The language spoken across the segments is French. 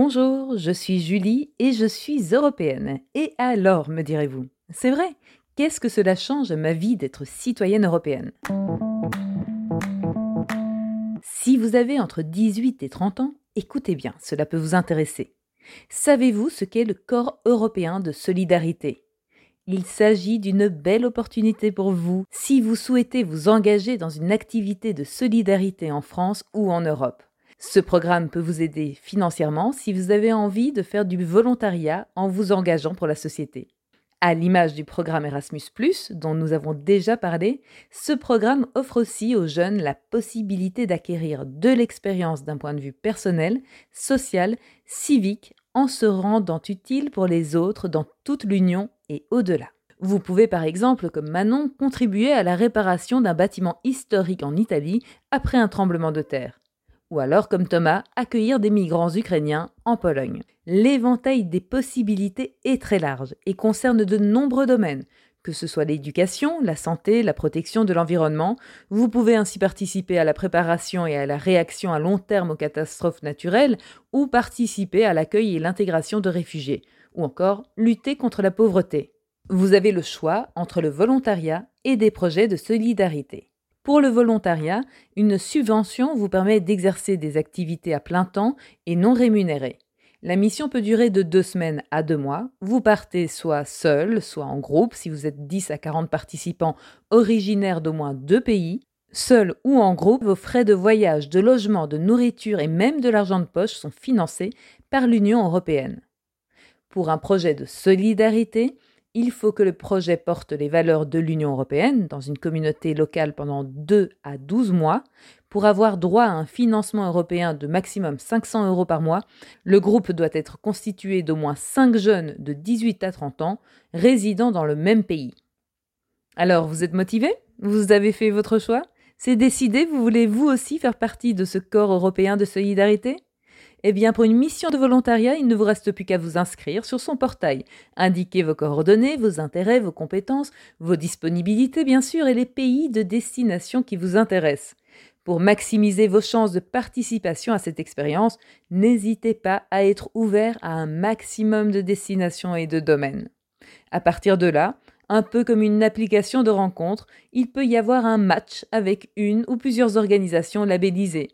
Bonjour, je suis Julie et je suis européenne. Et alors, me direz-vous? C'est vrai, qu'est-ce que cela change ma vie d'être citoyenne européenne? Si vous avez entre 18 et 30 ans, écoutez bien, cela peut vous intéresser. Savez-vous ce qu'est le corps européen de solidarité? Il s'agit d'une belle opportunité pour vous si vous souhaitez vous engager dans une activité de solidarité en France ou en Europe. Ce programme peut vous aider financièrement si vous avez envie de faire du volontariat en vous engageant pour la société. À l'image du programme Erasmus ⁇ dont nous avons déjà parlé, ce programme offre aussi aux jeunes la possibilité d'acquérir de l'expérience d'un point de vue personnel, social, civique, en se rendant utile pour les autres dans toute l'Union et au-delà. Vous pouvez par exemple, comme Manon, contribuer à la réparation d'un bâtiment historique en Italie après un tremblement de terre. Ou alors, comme Thomas, accueillir des migrants ukrainiens en Pologne. L'éventail des possibilités est très large et concerne de nombreux domaines, que ce soit l'éducation, la santé, la protection de l'environnement. Vous pouvez ainsi participer à la préparation et à la réaction à long terme aux catastrophes naturelles ou participer à l'accueil et l'intégration de réfugiés ou encore lutter contre la pauvreté. Vous avez le choix entre le volontariat et des projets de solidarité. Pour le volontariat, une subvention vous permet d'exercer des activités à plein temps et non rémunérées. La mission peut durer de deux semaines à deux mois. Vous partez soit seul, soit en groupe si vous êtes 10 à 40 participants originaires d'au moins deux pays. Seul ou en groupe, vos frais de voyage, de logement, de nourriture et même de l'argent de poche sont financés par l'Union européenne. Pour un projet de solidarité, il faut que le projet porte les valeurs de l'Union européenne dans une communauté locale pendant 2 à 12 mois. Pour avoir droit à un financement européen de maximum 500 euros par mois, le groupe doit être constitué d'au moins 5 jeunes de 18 à 30 ans résidant dans le même pays. Alors, vous êtes motivé Vous avez fait votre choix? C'est décidé? Vous voulez vous aussi faire partie de ce corps européen de solidarité? Eh bien, pour une mission de volontariat, il ne vous reste plus qu'à vous inscrire sur son portail. Indiquez vos coordonnées, vos intérêts, vos compétences, vos disponibilités, bien sûr, et les pays de destination qui vous intéressent. Pour maximiser vos chances de participation à cette expérience, n'hésitez pas à être ouvert à un maximum de destinations et de domaines. À partir de là, un peu comme une application de rencontre, il peut y avoir un match avec une ou plusieurs organisations labellisées.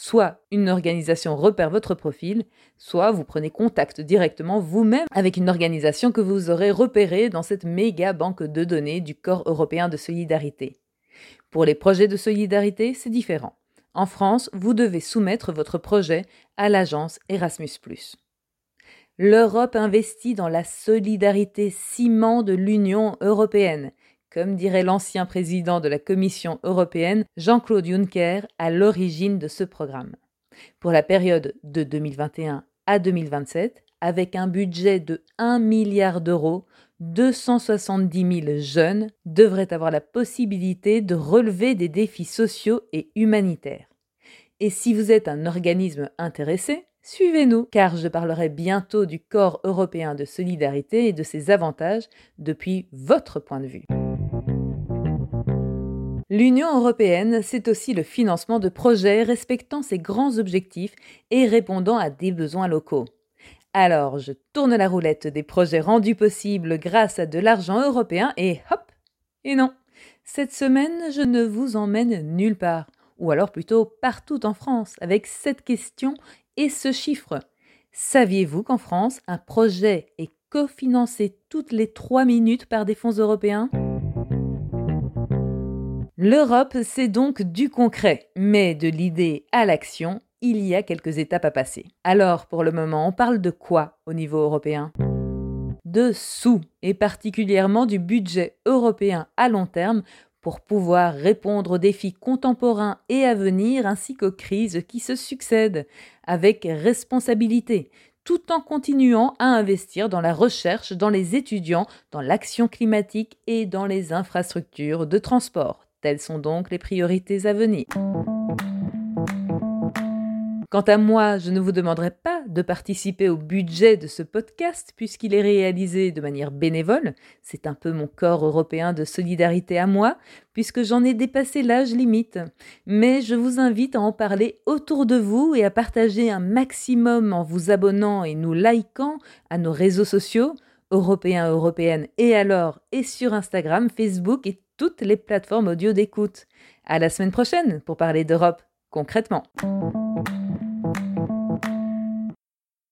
Soit une organisation repère votre profil, soit vous prenez contact directement vous-même avec une organisation que vous aurez repérée dans cette méga banque de données du corps européen de solidarité. Pour les projets de solidarité, c'est différent. En France, vous devez soumettre votre projet à l'agence Erasmus. L'Europe investit dans la solidarité ciment de l'Union européenne comme dirait l'ancien président de la Commission européenne, Jean-Claude Juncker, à l'origine de ce programme. Pour la période de 2021 à 2027, avec un budget de 1 milliard d'euros, 270 000 jeunes devraient avoir la possibilité de relever des défis sociaux et humanitaires. Et si vous êtes un organisme intéressé, suivez-nous, car je parlerai bientôt du corps européen de solidarité et de ses avantages depuis votre point de vue. L'Union européenne, c'est aussi le financement de projets respectant ses grands objectifs et répondant à des besoins locaux. Alors, je tourne la roulette des projets rendus possibles grâce à de l'argent européen et hop Et non Cette semaine, je ne vous emmène nulle part, ou alors plutôt partout en France, avec cette question et ce chiffre. Saviez-vous qu'en France, un projet est cofinancé toutes les trois minutes par des fonds européens? L'Europe, c'est donc du concret, mais de l'idée à l'action, il y a quelques étapes à passer. Alors, pour le moment, on parle de quoi au niveau européen? De sous, et particulièrement du budget européen à long terme pour pouvoir répondre aux défis contemporains et à venir ainsi qu'aux crises qui se succèdent, avec responsabilité, tout en continuant à investir dans la recherche, dans les étudiants, dans l'action climatique et dans les infrastructures de transport. Telles sont donc les priorités à venir. Quant à moi, je ne vous demanderai pas de participer au budget de ce podcast puisqu'il est réalisé de manière bénévole. C'est un peu mon corps européen de solidarité à moi puisque j'en ai dépassé l'âge limite. Mais je vous invite à en parler autour de vous et à partager un maximum en vous abonnant et nous likant à nos réseaux sociaux européens, européennes et alors et sur Instagram, Facebook et toutes les plateformes audio d'écoute. À la semaine prochaine pour parler d'Europe concrètement.